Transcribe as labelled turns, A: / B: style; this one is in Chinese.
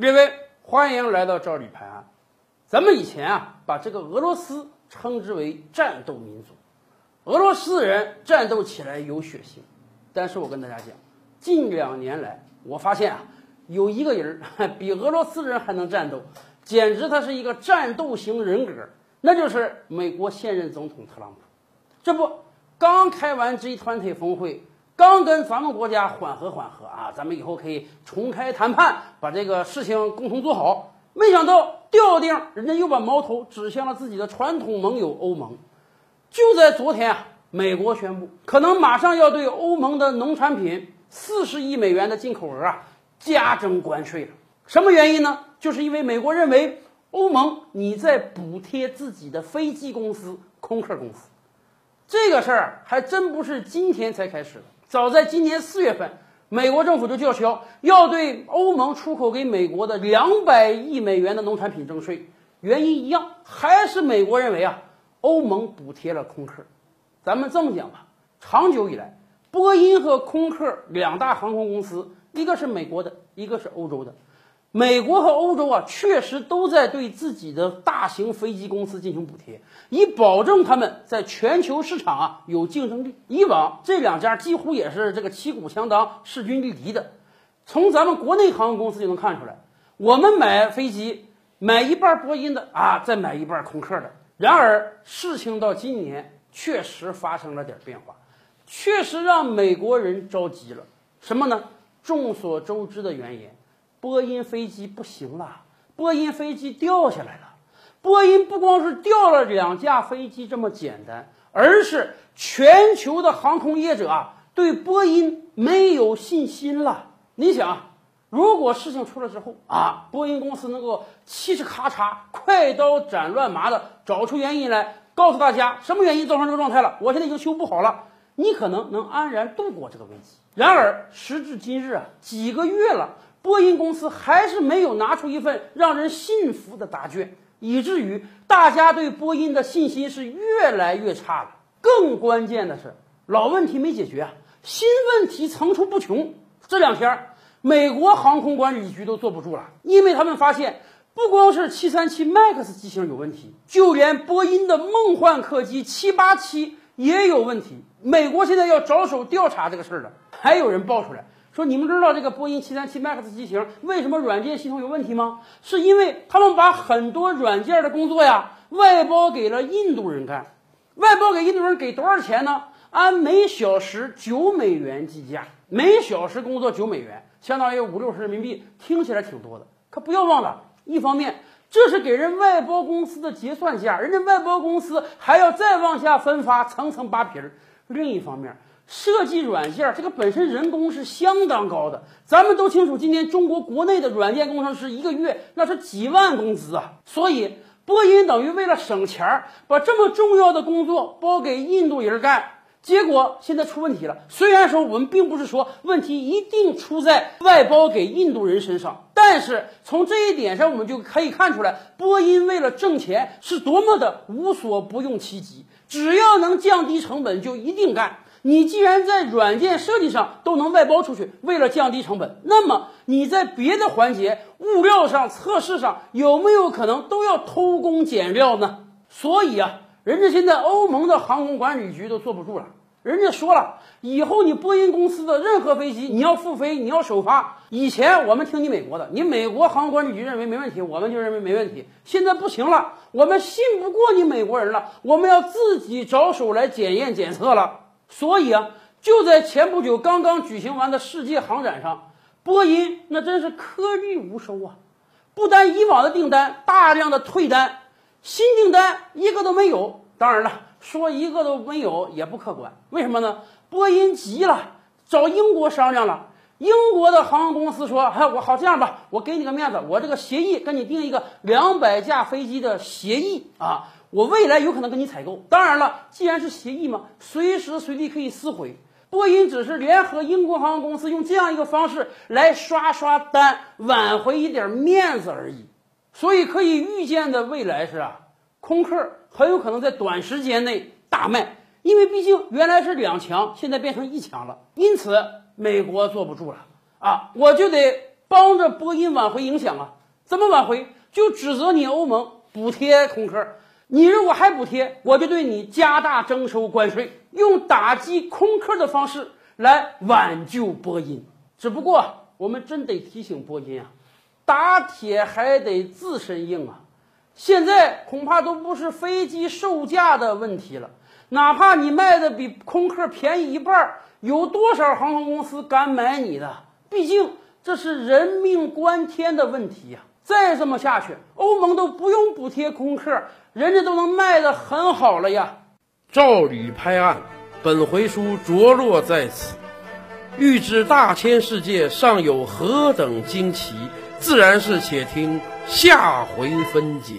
A: 列位，欢迎来到赵李盘案。咱们以前啊，把这个俄罗斯称之为战斗民族，俄罗斯人战斗起来有血性。但是我跟大家讲，近两年来，我发现啊，有一个人儿比俄罗斯人还能战斗，简直他是一个战斗型人格，那就是美国现任总统特朗普。这不，刚开完 G20 峰会，刚跟咱们国家缓和缓和啊，咱们以后可以重开谈判，把这个事情共同做好。没想到调定，人家又把矛头指向了自己的传统盟友欧盟。就在昨天啊，美国宣布可能马上要对欧盟的农产品四十亿美元的进口额啊加征关税了。什么原因呢？就是因为美国认为欧盟你在补贴自己的飞机公司空客公司。这个事儿还真不是今天才开始的，早在今年四月份，美国政府就叫嚣要对欧盟出口给美国的两百亿美元的农产品征税。原因一样，还是美国认为啊，欧盟补贴了空客。咱们这么讲吧，长久以来，波音和空客两大航空公司，一个是美国的，一个是欧洲的。美国和欧洲啊，确实都在对自己的大型飞机公司进行补贴，以保证他们在全球市场啊有竞争力。以往这两家几乎也是这个旗鼓相当、势均力敌的。从咱们国内航空公司就能看出来，我们买飞机买一半波音的啊，再买一半空客的。然而事情到今年确实发生了点变化，确实让美国人着急了。什么呢？众所周知的原因。波音飞机不行了，波音飞机掉下来了。波音不光是掉了两架飞机这么简单，而是全球的航空业者啊对波音没有信心了。你想，如果事情出了之后啊，波音公司能够嘁哧咔嚓、快刀斩乱麻的找出原因来，告诉大家什么原因造成这个状态了，我现在已经修不好了，你可能能安然度过这个危机。然而时至今日啊，几个月了。波音公司还是没有拿出一份让人信服的答卷，以至于大家对波音的信心是越来越差了。更关键的是，老问题没解决啊，新问题层出不穷。这两天，美国航空管理局都坐不住了，因为他们发现，不光是737 MAX 机型有问题，就连波音的梦幻客机787也有问题。美国现在要着手调查这个事儿了。还有人爆出来。说你们知道这个波音737 MAX 机型为什么软件系统有问题吗？是因为他们把很多软件的工作呀外包给了印度人干，外包给印度人给多少钱呢？按每小时九美元计价，每小时工作九美元，相当于五六十人民币，听起来挺多的。可不要忘了，一方面这是给人外包公司的结算价，人家外包公司还要再往下分发，层层扒皮儿；另一方面。设计软件这个本身人工是相当高的，咱们都清楚，今天中国国内的软件工程师一个月那是几万工资啊。所以波音等于为了省钱儿，把这么重要的工作包给印度人干，结果现在出问题了。虽然说我们并不是说问题一定出在外包给印度人身上，但是从这一点上我们就可以看出来，波音为了挣钱是多么的无所不用其极，只要能降低成本就一定干。你既然在软件设计上都能外包出去，为了降低成本，那么你在别的环节、物料上、测试上有没有可能都要偷工减料呢？所以啊，人家现在欧盟的航空管理局都坐不住了，人家说了，以后你波音公司的任何飞机，你要复飞，你要首发。以前我们听你美国的，你美国航空管理局认为没问题，我们就认为没问题。现在不行了，我们信不过你美国人了，我们要自己着手来检验检测了。所以啊，就在前不久刚刚举行完的世界航展上，波音那真是颗粒无收啊！不单以往的订单大量的退单，新订单一个都没有。当然了，说一个都没有也不客观。为什么呢？波音急了，找英国商量了。英国的航空公司说：“哎，我好这样吧，我给你个面子，我这个协议跟你订一个两百架飞机的协议啊。”我未来有可能跟你采购，当然了，既然是协议嘛，随时随地可以撕毁。波音只是联合英国航空公司，用这样一个方式来刷刷单，挽回一点面子而已。所以可以预见的未来是啊，空客很有可能在短时间内大卖，因为毕竟原来是两强，现在变成一强了。因此，美国坐不住了啊，我就得帮着波音挽回影响啊！怎么挽回？就指责你欧盟补贴空客，你如果还补贴，我就对你加大征收关税，用打击空客的方式来挽救波音。只不过我们真得提醒波音啊，打铁还得自身硬啊！现在恐怕都不是飞机售价的问题了，哪怕你卖的比空客便宜一半，有多少航空公司敢买你的？毕竟这是人命关天的问题呀！再这么下去，欧盟都不用补贴空客，人家都能卖得很好了呀。
B: 照吕拍案，本回书着落在此。欲知大千世界尚有何等惊奇，自然是且听下回分解。